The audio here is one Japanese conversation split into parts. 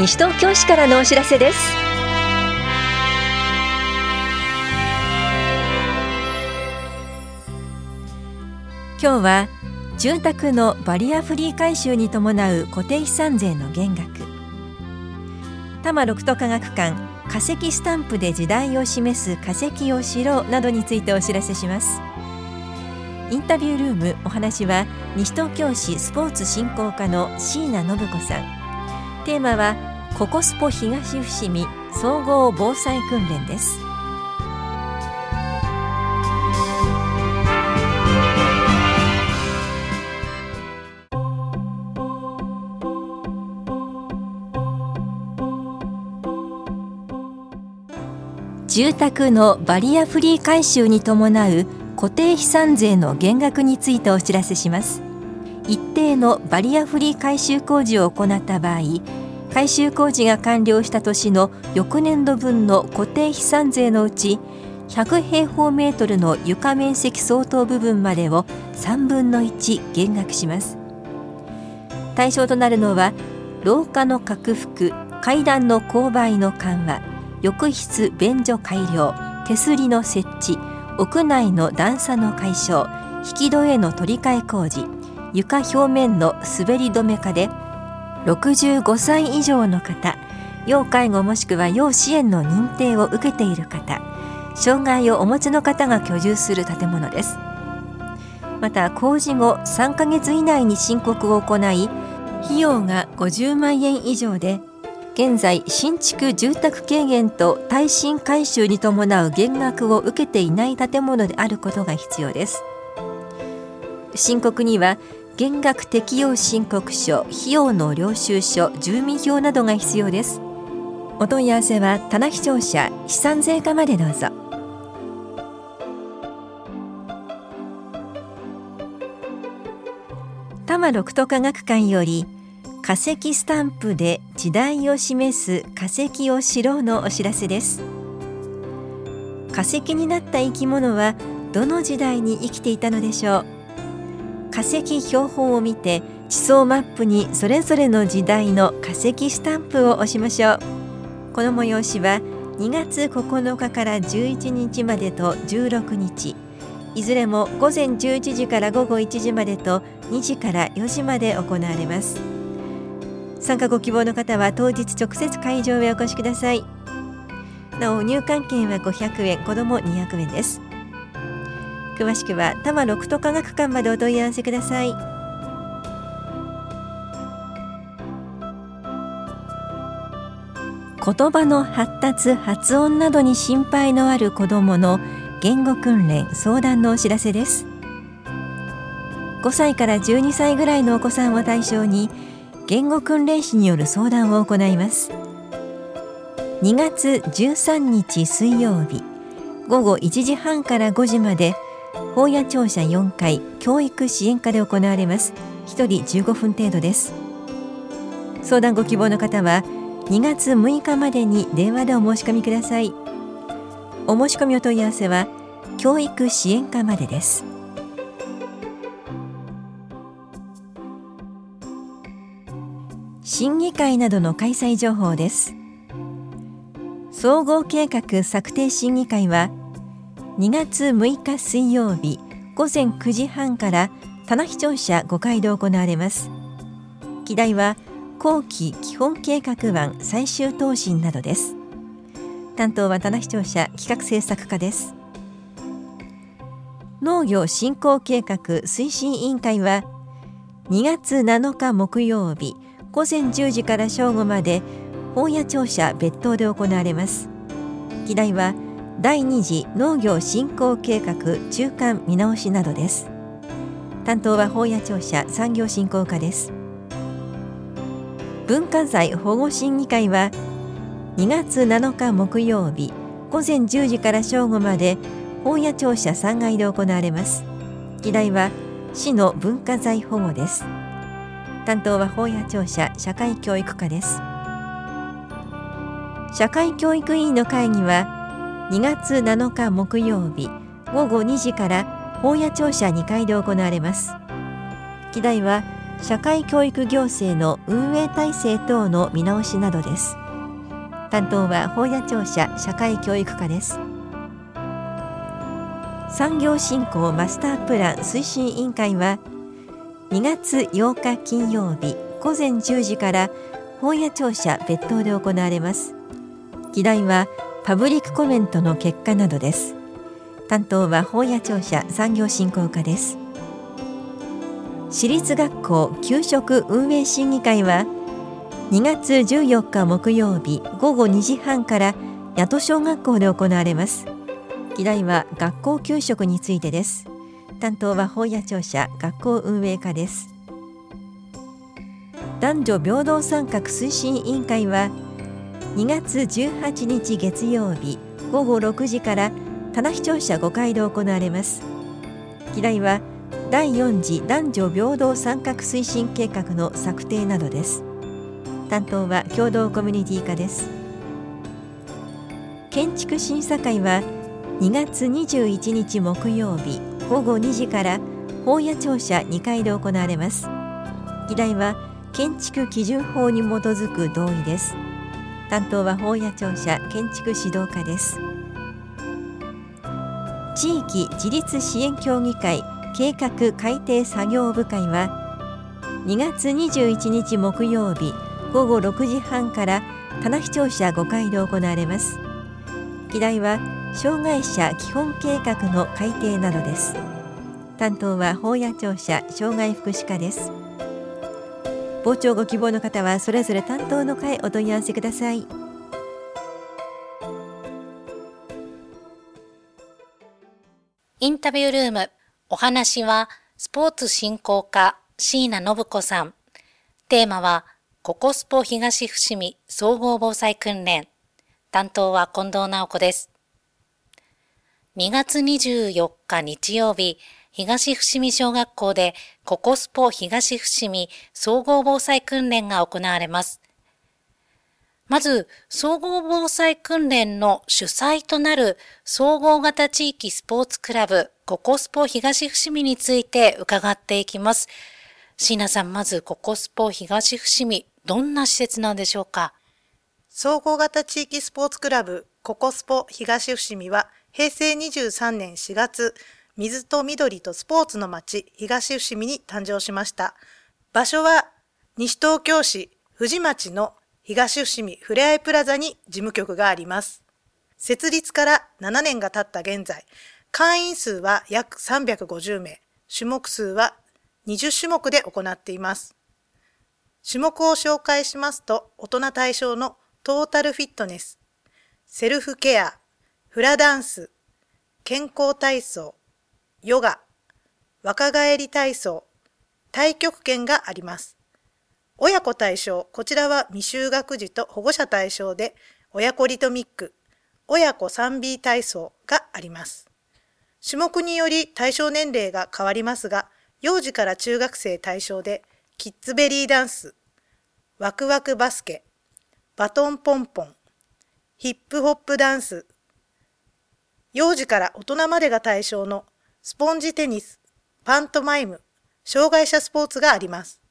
西東京市からのお知らせです。今日は住宅のバリアフリー改修に伴う固定資産税の減額。多摩六都科学館化石スタンプで時代を示す化石を知ろうなどについてお知らせします。インタビュールームお話は西東京市スポーツ振興課の椎名信子さん。テーマはココスポ東伏見総合防災訓練です。住宅のバリアフリー改修に伴う固定資産税の減額についてお知らせします。一定のバリアフリー改修工事を行った場合改修工事が完了した年の翌年度分の固定資産税のうち100平方メートルの床面積相当部分までを3分の1減額します。対象となるのは廊下の拡幅階段の勾配の緩和浴室便所改良手すりの設置屋内の段差の解消引き戸への取り替え工事床表面の滑り止め化で65歳以上の方要介護もしくは要支援の認定を受けている方障害をお持ちの方が居住する建物です。また工事後3ヶ月以内に申告を行い費用が50万円以上で現在新築住宅軽減と耐震改修に伴う減額を受けていない建物であることが必要です。申告には減額適用申告書費用の領収書住民票などが必要です。お問い合わせは棚視聴者資産税課までどうぞ。多摩六都科学館より化石スタンプで時代を示す化石を知ろうのお知らせです。化石になった生き物はどの時代に生きていたのでしょう。化石標本を見て地層マップにそれぞれの時代の化石スタンプを押しましょう。この催しは2月9日から11日までと16日。いずれも午前11時から午後1時までと2時から4時まで行われます。参加ご希望の方は当日直接会場へお越しください。なお入館券は500円子ども200円です。詳しくは多摩六都科学館までお問い合わせください。言葉の発達発音などに心配のある子どもの言語訓練相談のお知らせです。5歳から12歳ぐらいのお子さんを対象に言語訓練士による相談を行います。2月13日水曜日午後1時半から5時まで法や庁舎4階教育支援課で行われます。1人15分程度です。相談ご希望の方は2月6日までに電話でお申し込みください。お申し込みお問い合わせは教育支援課までです。審議会などの開催情報です。総合計画策定審議会は2月6日水曜日午前9時半から棚視聴者5階で行われます。議題は後期基本計画案最終答申などです。担当は棚視聴者企画政策課です。農業振興計画推進委員会は2月7日木曜日午前10時から正午まで法や庁舎別当で行われます。議題は第2次農業振興計画中間見直しなどです。担当は法や庁舎産業振興課です。文化財保護審議会は2月7日木曜日午前10時から正午まで法や庁舎3階で行われます。議題は市の文化財保護です。担当は法や庁舎社会教育課です。社会教育委員の会議は2月7日木曜日午後2時から法や庁舎2階で行われます。議題は社会教育行政の運営体制等の見直しなどです。担当は法屋庁舎社会教育課です。産業振興マスタープラン推進委員会は2月8日金曜日午前10時から法屋庁舎別当で行われます。議題はパブリックコメントの結果などです。担当は法屋庁舎産業振興課です。私立学校給食運営審議会は2月14日木曜日午後2時半から八戸小学校で行われます。議題は学校給食についてです。担当は法屋庁舎学校運営課です。男女平等参画推進委員会は2月18日月曜日午後6時から棚視聴者5階で行われます。議題は第4次男女平等参画推進計画の策定などです。担当は共同コミュニティ課です。建築審査会は2月21日木曜日午後2時から法屋庁舎2階で行われます。議題は建築基準法に基づく同意です。担当は法屋庁舎建築指導課です。地域自立支援協議会計画改定作業部会は2月21日木曜日午後6時半から棚視聴者5階で行われます。議題は障害者基本計画の改定などです。担当は法屋庁舎障害福祉課です。傍聴ご希望の方はそれぞれ担当の会お問い合わせください。インタビュールームお話はスポーツ振興課椎名信子さん。テーマはココスポ東伏見総合防災訓練。担当は近藤直子です。2月24日日曜日東伏見小学校でココスポ東伏見総合防災訓練が行われます。まず、総合防災訓練の主催となる総合型地域スポーツクラブココスポ東伏見について伺っていきます。椎名さん、まずココスポ東伏見、どんな施設なんでしょうか？総合型地域スポーツクラブココスポ東伏見は平成23年4月、水と緑とスポーツの街、東伏見に誕生しました。場所は西東京市富士町の東伏見ふれあいプラザに事務局があります。設立から7年が経った現在、会員数は約350名、種目数は20種目で行っています。種目を紹介しますと、大人対象のトータルフィットネス、セルフケア、フラダンス、健康体操、ヨガ、若返り体操、太極拳があります。親子対象、こちらは未就学児と保護者対象で、親子リトミック、親子 3B 体操があります。種目により対象年齢が変わりますが、幼児から中学生対象で、キッズベリーダンス、ワクワクバスケ、バトンポンポン、ヒップホップダンス、幼児から大人までが対象のスポンジテニス、パントマイム、障害者スポーツがあります。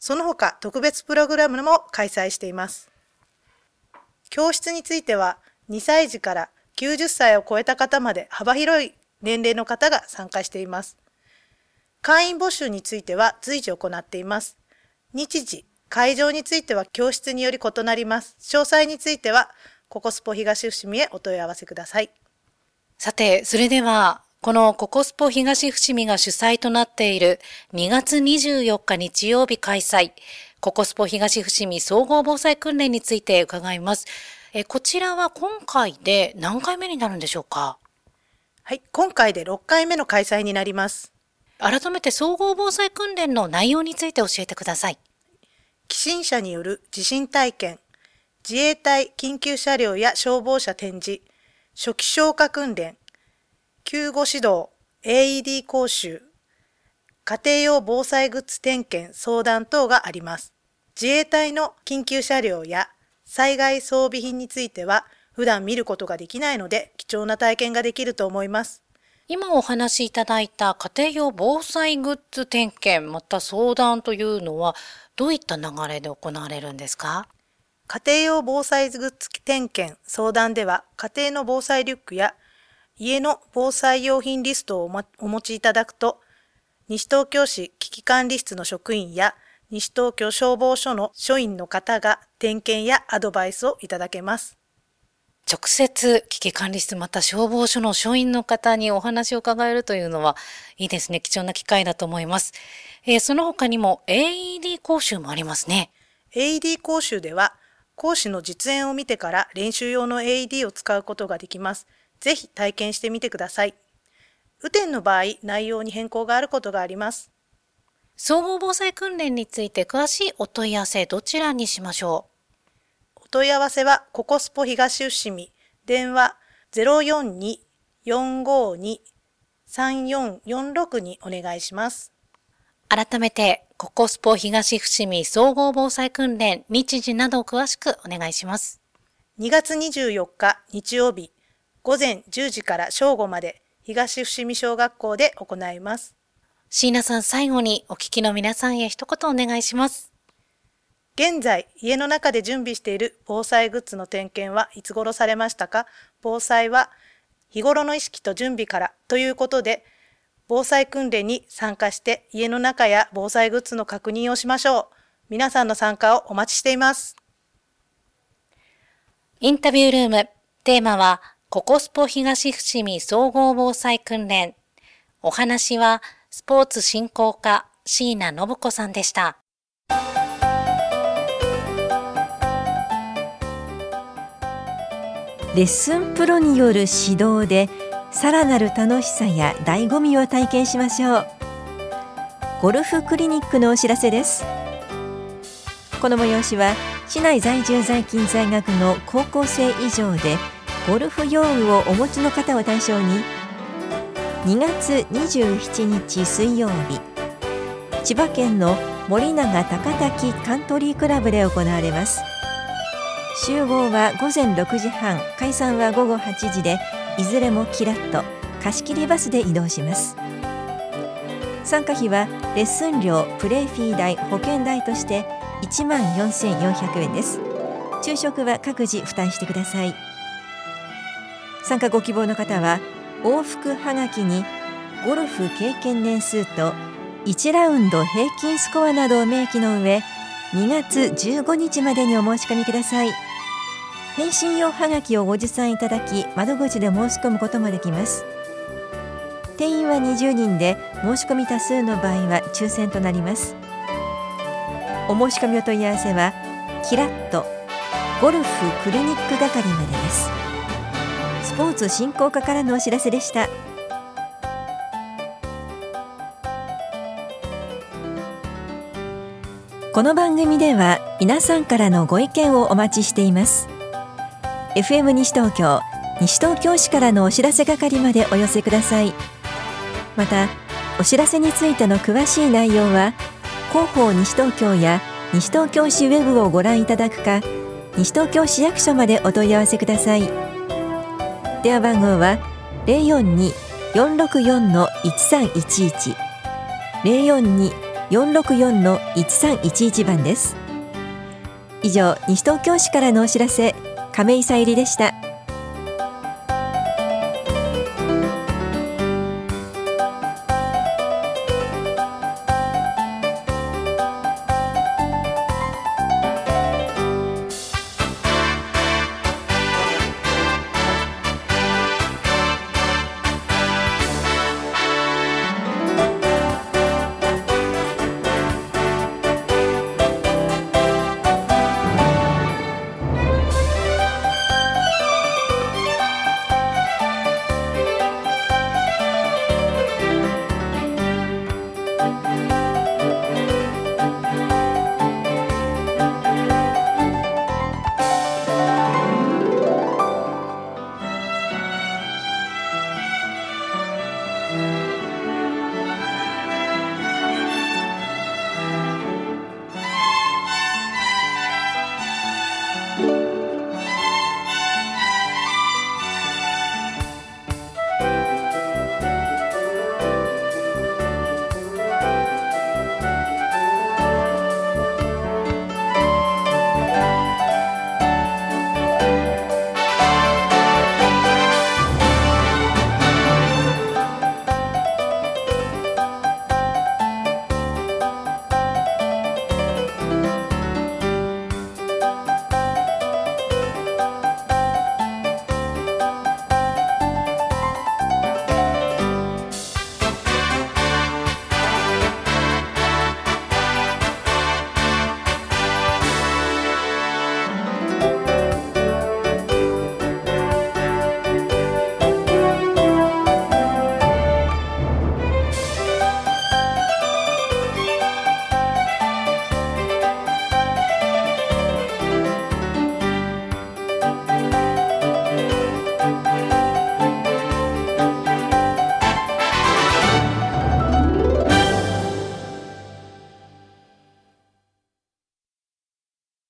その他特別プログラムも開催しています。教室については2歳児から90歳を超えた方まで幅広い年齢の方が参加しています。会員募集については随時行っています。日時、会場については教室により異なります。詳細については、ココスポ東伏見へお問い合わせください。さて、それではこのココスポ東伏見が主催となっている2月24日日曜日開催、ココスポ東伏見総合防災訓練について伺います。えこちらは今回で何回目になるんでしょうか？はい、今回で6回目の開催になります。改めて総合防災訓練の内容について教えてください。寄進者による地震体験、自衛隊緊急車両や消防車展示、初期消火訓練、救護指導、AED 講習、家庭用防災グッズ点検、相談等があります。自衛隊の緊急車両や災害装備品については普段見ることができないので貴重な体験ができると思います。今お話しいただいた家庭用防災グッズ点検また相談というのはどういった流れで行われるんですか？家庭用防災グッズ点検相談では家庭の防災リュックや家の防災用品リストをお持ちいただくと西東京市危機管理室の職員や西東京消防署の署員の方が点検やアドバイスをいただけます。直接危機管理室また消防署の署員の方にお話を伺えるというのはいいですね。貴重な機会だと思います。えー、その他にも AED 講習もありますね。AED 講習では講師の実演を見てから練習用の AED を使うことができます。ぜひ体験してみてください。雨天の場合、内容に変更があることがあります。総合防災訓練について詳しいお問い合わせどちらにしましょう問い合わせはココスポ東伏見、電話042-452-3446にお願いします。改めて、ココスポ東伏見総合防災訓練日時などを詳しくお願いします。2月24日日曜日、午前10時から正午まで東伏見小学校で行います。椎名さん最後にお聞きの皆さんへ一言お願いします。現在、家の中で準備している防災グッズの点検はいつ頃されましたか？防災は日頃の意識と準備からということで、防災訓練に参加して家の中や防災グッズの確認をしましょう。皆さんの参加をお待ちしています。インタビュールーム、テーマは、ココスポ東伏見総合防災訓練。お話は、スポーツ振興課椎名信子さんでした。レッスンプロによる指導でさらなる楽しさや醍醐味を体験しましょうゴルフクリニックのお知らせですこの催しは市内在住在勤在学の高校生以上でゴルフ用具をお持ちの方を対象に2月27日水曜日千葉県の森永高滝カントリークラブで行われます。集合は午前6時半解散は午後8時でいずれもキラッと貸し切りバスで移動します。参加費はレッスン料プレーフィー代保険代として1万4400円です。昼食は各自負担してください。参加ご希望の方は往復はがきにゴルフ経験年数と1ラウンド平均スコアなどを明記の上2月15日までにお申し込みください。返信用はがきをご持参いただき窓口で申し込むこともできます。定員は20人で申し込み多数の場合は抽選となります。お申し込みお問い合わせはキラッとゴルフクリニック係までです。ポーツ振興課からのお知らせでした。この番組では皆さんからのご意見をお待ちしています。FM 西東京西東京市からのお知らせ係までお寄せください。またお知らせについての詳しい内容は広報西東京や西東京市ウェブをご覧いただくか西東京市役所までお問い合わせください。電話番号は042-464-1311 042-464-1311番です。以上西東京市からのお知らせ亀井さゆりでした。